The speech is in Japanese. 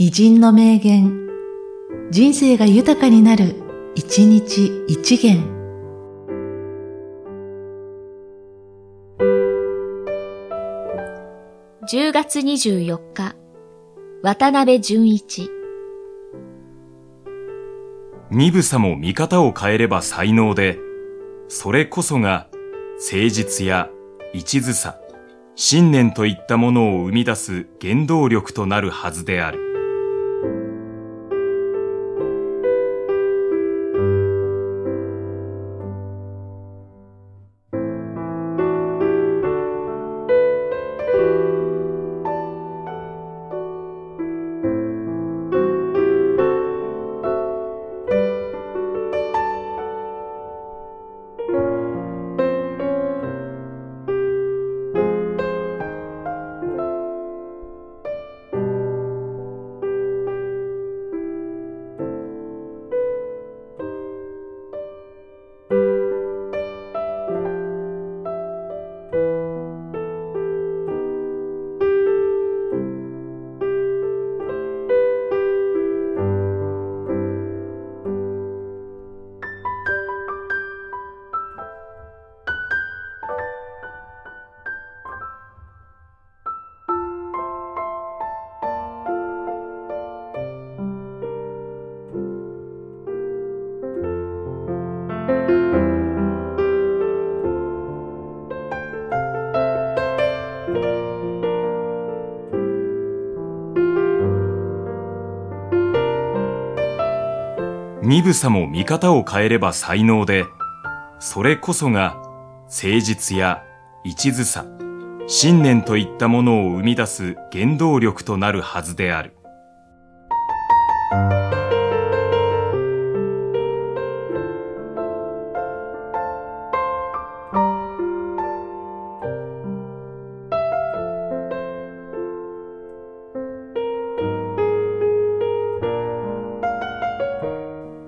偉人の名言、人生が豊かになる、一日一元。10月24日、渡辺淳一。鈍さも見方を変えれば才能で、それこそが誠実や一途さ、信念といったものを生み出す原動力となるはずである。身分さも見方を変えれば才能で、それこそが誠実や一途さ、信念といったものを生み出す原動力となるはずである。